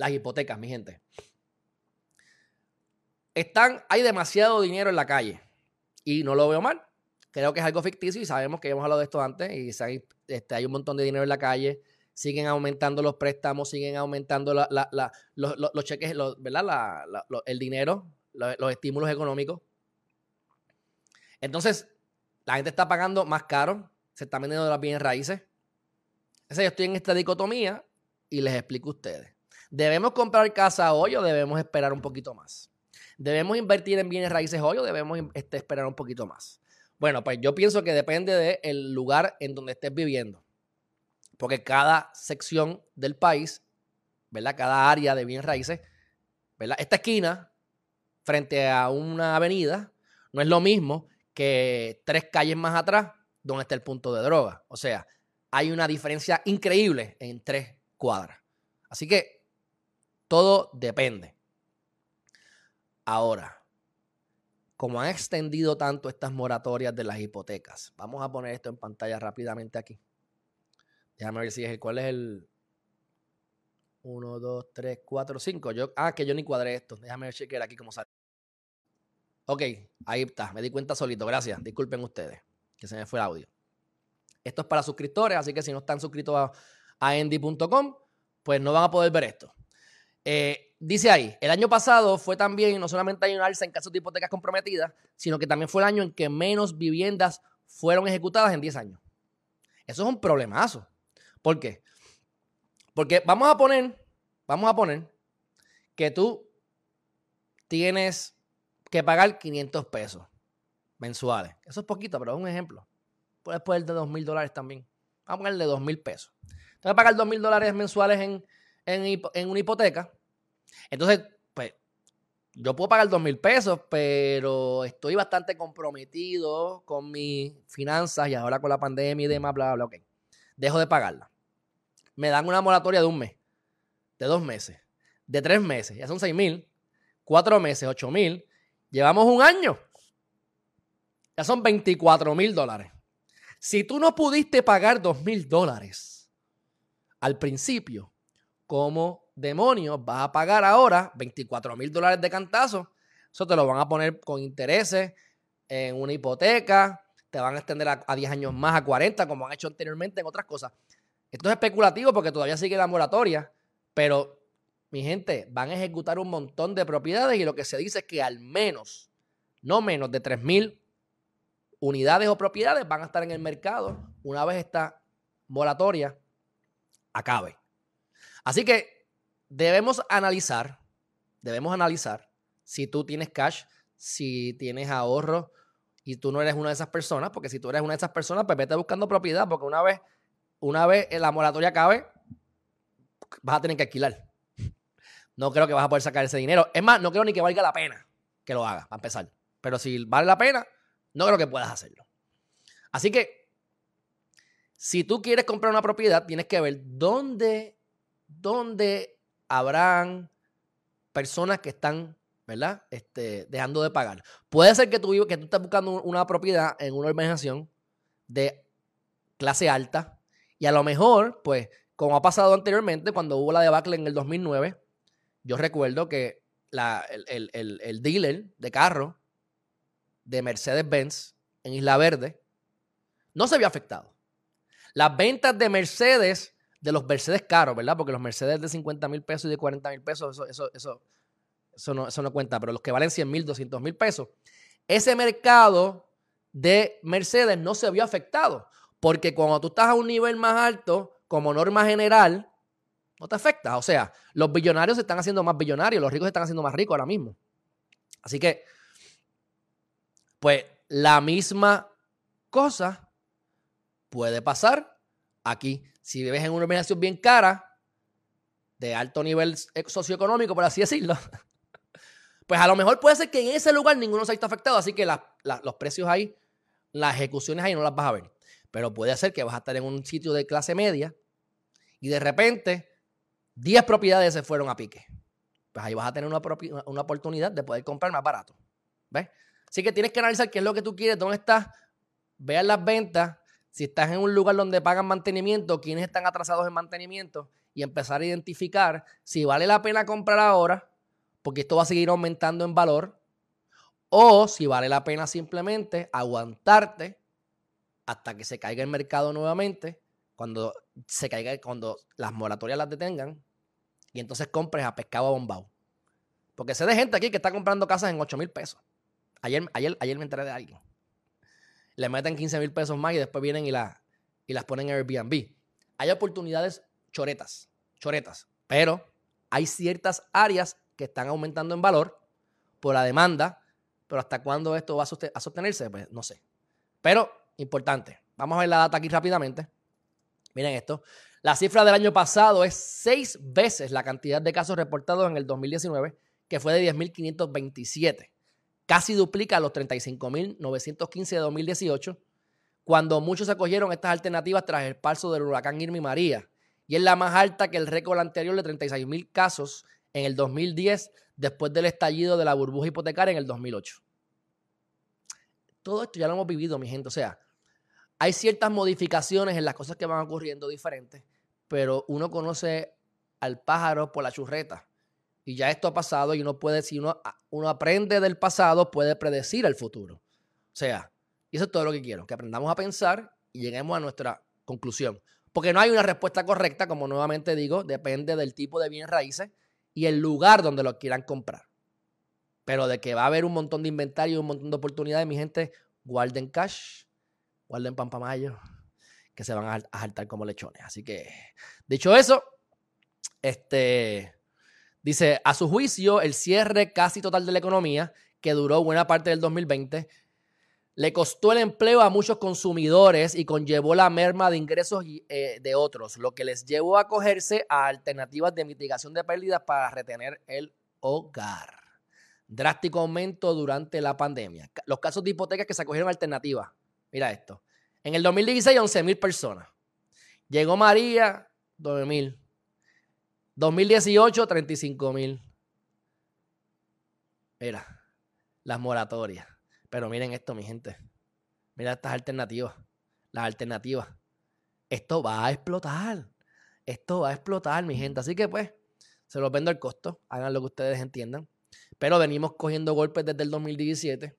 las hipotecas, mi gente. Están, hay demasiado dinero en la calle y no lo veo mal. Creo que es algo ficticio y sabemos que hemos hablado de esto antes y hay, este, hay un montón de dinero en la calle. Siguen aumentando los préstamos, siguen aumentando los, cheques, ¿verdad? el dinero, los estímulos económicos. Entonces, la gente está pagando más caro, se está vendiendo las bienes raíces. Yo estoy en esta dicotomía y les explico a ustedes. ¿Debemos comprar casa hoy o debemos esperar un poquito más? ¿Debemos invertir en bienes raíces hoy o debemos este, esperar un poquito más? Bueno, pues yo pienso que depende del lugar en donde estés viviendo. Porque cada sección del país, ¿verdad? Cada área de bienes raíces, ¿verdad? Esta esquina, frente a una avenida, no es lo mismo que tres calles más atrás, donde está el punto de droga. O sea, hay una diferencia increíble en tres cuadras. Así que todo depende. Ahora, como han extendido tanto estas moratorias de las hipotecas, vamos a poner esto en pantalla rápidamente aquí. Déjame ver si es el cuál es el 1, 2, 3, 4, 5. Yo, ah, que yo ni cuadré esto. Déjame chequear aquí cómo sale. Ok, ahí está. Me di cuenta solito. Gracias. Disculpen ustedes que se me fue el audio. Esto es para suscriptores, así que si no están suscritos a, a endy.com, pues no van a poder ver esto. Eh, dice ahí, el año pasado fue también, no solamente hay un alza en casos de hipotecas comprometidas, sino que también fue el año en que menos viviendas fueron ejecutadas en 10 años. Eso es un problemazo. ¿Por qué? Porque vamos a poner, vamos a poner que tú tienes que pagar 500 pesos mensuales. Eso es poquito, pero es un ejemplo. Puedes poner de 2 mil dólares también. Vamos a ponerle 2 mil pesos. Te vas a pagar 2 mil dólares mensuales en, en, una hipoteca. Entonces, pues, yo puedo pagar 2 mil pesos, pero estoy bastante comprometido con mis finanzas y ahora con la pandemia y demás, bla, bla, bla, ok. Dejo de pagarla. Me dan una moratoria de un mes, de dos meses, de tres meses, ya son 6 mil, cuatro meses, 8 mil. Llevamos un año. Ya son 24 mil dólares. Si tú no pudiste pagar 2 mil dólares al principio, ¿cómo demonios vas a pagar ahora 24 mil dólares de cantazo? Eso te lo van a poner con intereses en una hipoteca, te van a extender a, 10 años más, a 40, como han hecho anteriormente en otras cosas. Esto es especulativo porque todavía sigue la moratoria, pero mi gente, van a ejecutar un montón de propiedades y lo que se dice es que al menos, no menos de 3 mil unidades o propiedades van a estar en el mercado una vez esta moratoria acabe. Así que debemos analizar, debemos analizar si tú tienes cash, si tienes ahorro y tú no eres una de esas personas, porque si tú eres una de esas personas, pues vete buscando propiedad, porque una vez, una vez la moratoria acabe, vas a tener que alquilar. No creo que vas a poder sacar ese dinero. Es más, no creo ni que valga la pena que lo hagas, para empezar. Pero si vale la pena, no creo que puedas hacerlo. Así que, si tú quieres comprar una propiedad, tienes que ver dónde, dónde habrán personas que están, ¿verdad? Este, dejando de pagar. Puede ser que tú, que tú estés buscando una propiedad en una organización de clase alta y a lo mejor, pues, como ha pasado anteriormente, cuando hubo la debacle en el 2009, yo recuerdo que el, el dealer de carro de Mercedes-Benz en Isla Verde no se había afectado. Las ventas de Mercedes, de los Mercedes caros, ¿verdad? Porque los Mercedes de 50 mil pesos y de 40 mil pesos, eso, eso, eso, no, eso no cuenta, pero los que valen 100 mil, 200 mil pesos, ese mercado de Mercedes no se vio afectado. Porque cuando tú estás a un nivel más alto, como norma general, no te afecta. O sea, los billonarios se están haciendo más billonarios, los ricos se están haciendo más ricos ahora mismo. Así que pues la misma cosa puede pasar aquí. Si vives en una organización bien cara, de alto nivel socioeconómico, por así decirlo, pues a lo mejor puede ser que en ese lugar ninguno se haya afectado, así que los precios ahí, las ejecuciones ahí no las vas a ver. Pero puede ser que vas a estar en un sitio de clase media y de repente 10 propiedades se fueron a pique. Pues ahí vas a tener una, una oportunidad de poder comprar más barato. ¿Ves? Así que tienes que analizar qué es lo que tú quieres, dónde estás, vean las ventas, si estás en un lugar donde pagan mantenimiento, quiénes están atrasados en mantenimiento y empezar a identificar si vale la pena comprar ahora, porque esto va a seguir aumentando en valor, o si vale la pena simplemente aguantarte hasta que se caiga el mercado nuevamente, cuando se caiga, cuando las moratorias las detengan, y entonces compres a pescado a bombao. Porque sé de gente aquí que está comprando casas en 8 mil pesos. Ayer, ayer, ayer me enteré de alguien. Le meten 15 mil pesos más y después vienen y, la, y las ponen en Airbnb. Hay oportunidades choretas, choretas, pero hay ciertas áreas que están aumentando en valor por la demanda, pero hasta cuándo esto va a sostenerse, pues no sé. Pero importante, vamos a ver la data aquí rápidamente. Miren esto. La cifra del año pasado es seis veces la cantidad de casos reportados en el 2019, que fue de 10.527. Casi duplica los 35.915 de 2018, cuando muchos acogieron estas alternativas tras el paso del huracán Irma y María. Y es la más alta que el récord anterior de 36.000 casos en el 2010, después del estallido de la burbuja hipotecaria en el 2008. Todo esto ya lo hemos vivido, mi gente. O sea, hay ciertas modificaciones en las cosas que van ocurriendo diferentes, pero uno conoce al pájaro por la churreta. Y ya esto ha pasado y uno puede, si uno, uno aprende del pasado, puede predecir el futuro. O sea, y eso es todo lo que quiero, que aprendamos a pensar y lleguemos a nuestra conclusión. Porque no hay una respuesta correcta, como nuevamente digo, depende del tipo de bienes raíces y el lugar donde lo quieran comprar. Pero de que va a haber un montón de inventario y un montón de oportunidades, mi gente, guarden cash, guarden pampamayo, que se van a, saltar como lechones. Así que, dicho eso, este dice, a su juicio, el cierre casi total de la economía, que duró buena parte del 2020, le costó el empleo a muchos consumidores y conllevó la merma de ingresos eh, de otros, lo que les llevó a acogerse a alternativas de mitigación de pérdidas para retener el hogar. Drástico aumento durante la pandemia. Los casos de hipotecas que se acogieron alternativas. Mira esto. En el 2016, 11 mil personas. Llegó María, 9 mil. 2018, 35 mil. Mira, las moratorias. Pero miren esto, mi gente. Mira estas alternativas. Las alternativas. Esto va a explotar. Esto va a explotar, mi gente. Así que pues, se los vendo al costo. Hagan lo que ustedes entiendan. Pero venimos cogiendo golpes desde el 2017.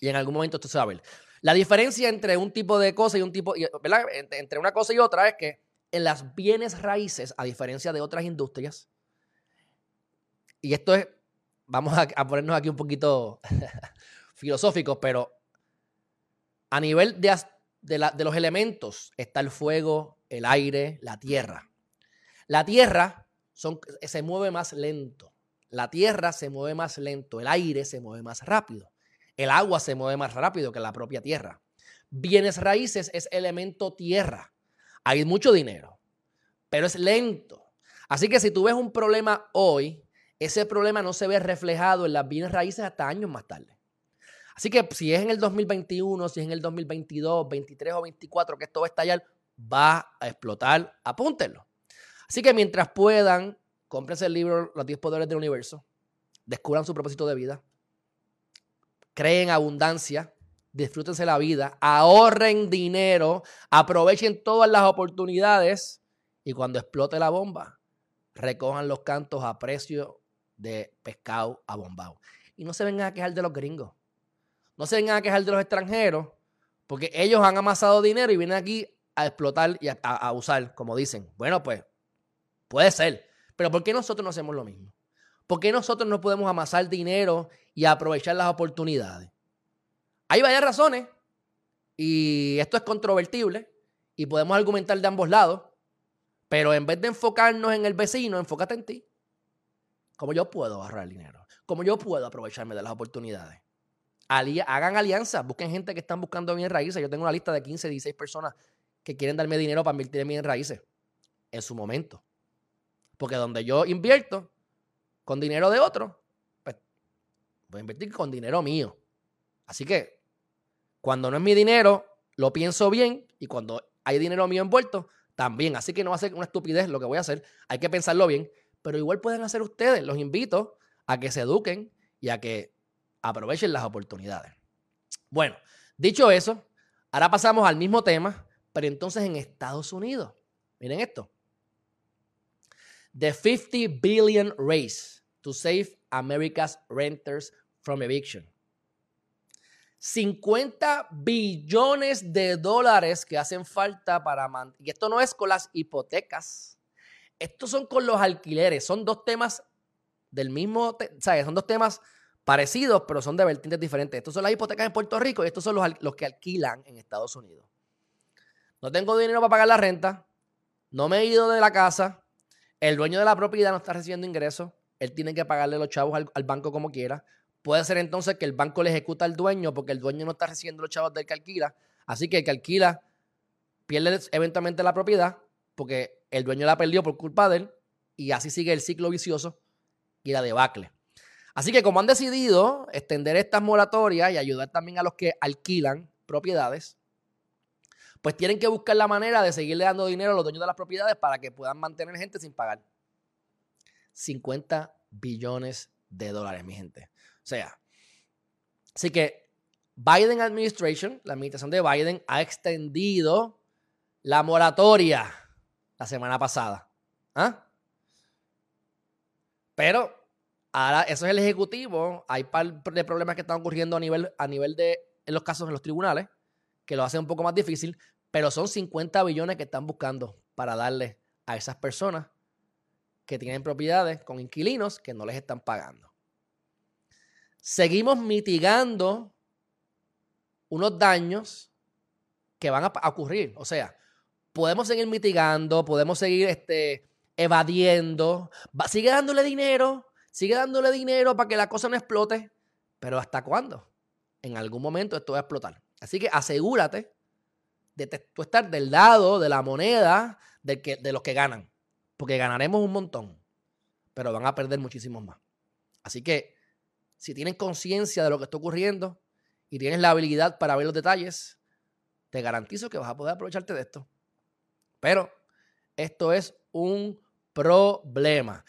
Y en algún momento esto se va a ver. La diferencia entre un tipo de cosa y un tipo, ¿verdad? Entre una cosa y otra es que en las bienes raíces, a diferencia de otras industrias, y esto es, vamos a, ponernos aquí un poquito filosóficos, pero a nivel de, de los elementos está el fuego, el aire, la tierra. La tierra son, se mueve más lento. La tierra se mueve más lento, el aire se mueve más rápido. El agua se mueve más rápido que la propia tierra. Bienes raíces es elemento tierra. Hay mucho dinero, pero es lento. Así que si tú ves un problema hoy, ese problema no se ve reflejado en las bienes raíces hasta años más tarde. Así que si es en el 2021, si es en el 2022, 23 o 24 que esto va a estallar, va a explotar, apúntenlo. Así que mientras puedan, cómprense el libro Los 10 Poderes del Universo, descubran su propósito de vida, creen abundancia, disfrútense la vida, ahorren dinero, aprovechen todas las oportunidades y cuando explote la bomba, recojan los cantos a precio de pescado a bombao. Y no se vengan a quejar de los gringos. No se vengan a quejar de los extranjeros, porque ellos han amasado dinero y vienen aquí a explotar y a, usar, como dicen. Bueno, pues puede ser. Pero ¿por qué nosotros no hacemos lo mismo? ¿Por qué nosotros no podemos amasar dinero y aprovechar las oportunidades? Hay varias razones y esto es controvertible y podemos argumentar de ambos lados, pero en vez de enfocarnos en el vecino, enfócate en ti. ¿Cómo yo puedo ahorrar dinero? ¿Cómo yo puedo aprovecharme de las oportunidades? hagan alianzas, busquen gente que están buscando bien raíces. Yo tengo una lista de 15, 16 personas que quieren darme dinero para invertir en bien raíces en su momento. Porque donde yo invierto, con dinero de otro, pues voy a invertir con dinero mío. Así que cuando no es mi dinero, lo pienso bien y cuando hay dinero mío envuelto, también. Así que no va a ser una estupidez lo que voy a hacer. Hay que pensarlo bien, pero igual pueden hacer ustedes. Los invito a que se eduquen y a que aprovechen las oportunidades. Bueno, dicho eso, Ahora pasamos al mismo tema, pero entonces en Estados Unidos. Miren esto. The 50 billion race to save America's renters from eviction. 50 billones de dólares que hacen falta para mantener. Y esto no es con las hipotecas. Estos son con los alquileres. Son dos temas del mismo. Son dos temas parecidos, pero son de vertientes diferentes. Estos son las hipotecas en Puerto Rico y estos son los, los que alquilan en Estados Unidos. No tengo dinero para pagar la renta, no me he ido de la casa, el dueño de la propiedad no está recibiendo ingresos, él tiene que pagarle los chavos al, banco como quiera. Puede ser entonces que el banco le ejecuta al dueño porque el dueño no está recibiendo los chavos del que alquila. Así que el que alquila pierde eventualmente la propiedad porque el dueño la perdió por culpa de él y así sigue el ciclo vicioso y la debacle. Así que como han decidido extender estas moratorias y ayudar también a los que alquilan propiedades, pues tienen que buscar la manera de seguirle dando dinero a los dueños de las propiedades para que puedan mantener gente sin pagar. 50 billones de dólares, mi gente. O sea, así que Biden Administration, la administración de Biden, ha extendido la moratoria la semana pasada. ¿Ah? Pero ahora eso es el ejecutivo. Hay par de problemas que están ocurriendo a nivel, a nivel de en los casos en los tribunales que lo hace un poco más difícil, pero son 50 billones que están buscando para darle a esas personas que tienen propiedades con inquilinos que no les están pagando. Seguimos mitigando unos daños que van a ocurrir. O sea, podemos seguir mitigando, podemos seguir este, evadiendo, sigue dándole dinero, sigue dándole dinero para que la cosa no explote, pero ¿hasta cuándo? En algún momento esto va a explotar. Así que asegúrate de tú estar del lado de la moneda de, que, de los que ganan. Porque ganaremos un montón, pero van a perder muchísimos más. Así que si tienes conciencia de lo que está ocurriendo y tienes la habilidad para ver los detalles, te garantizo que vas a poder aprovecharte de esto. Pero esto es un problema.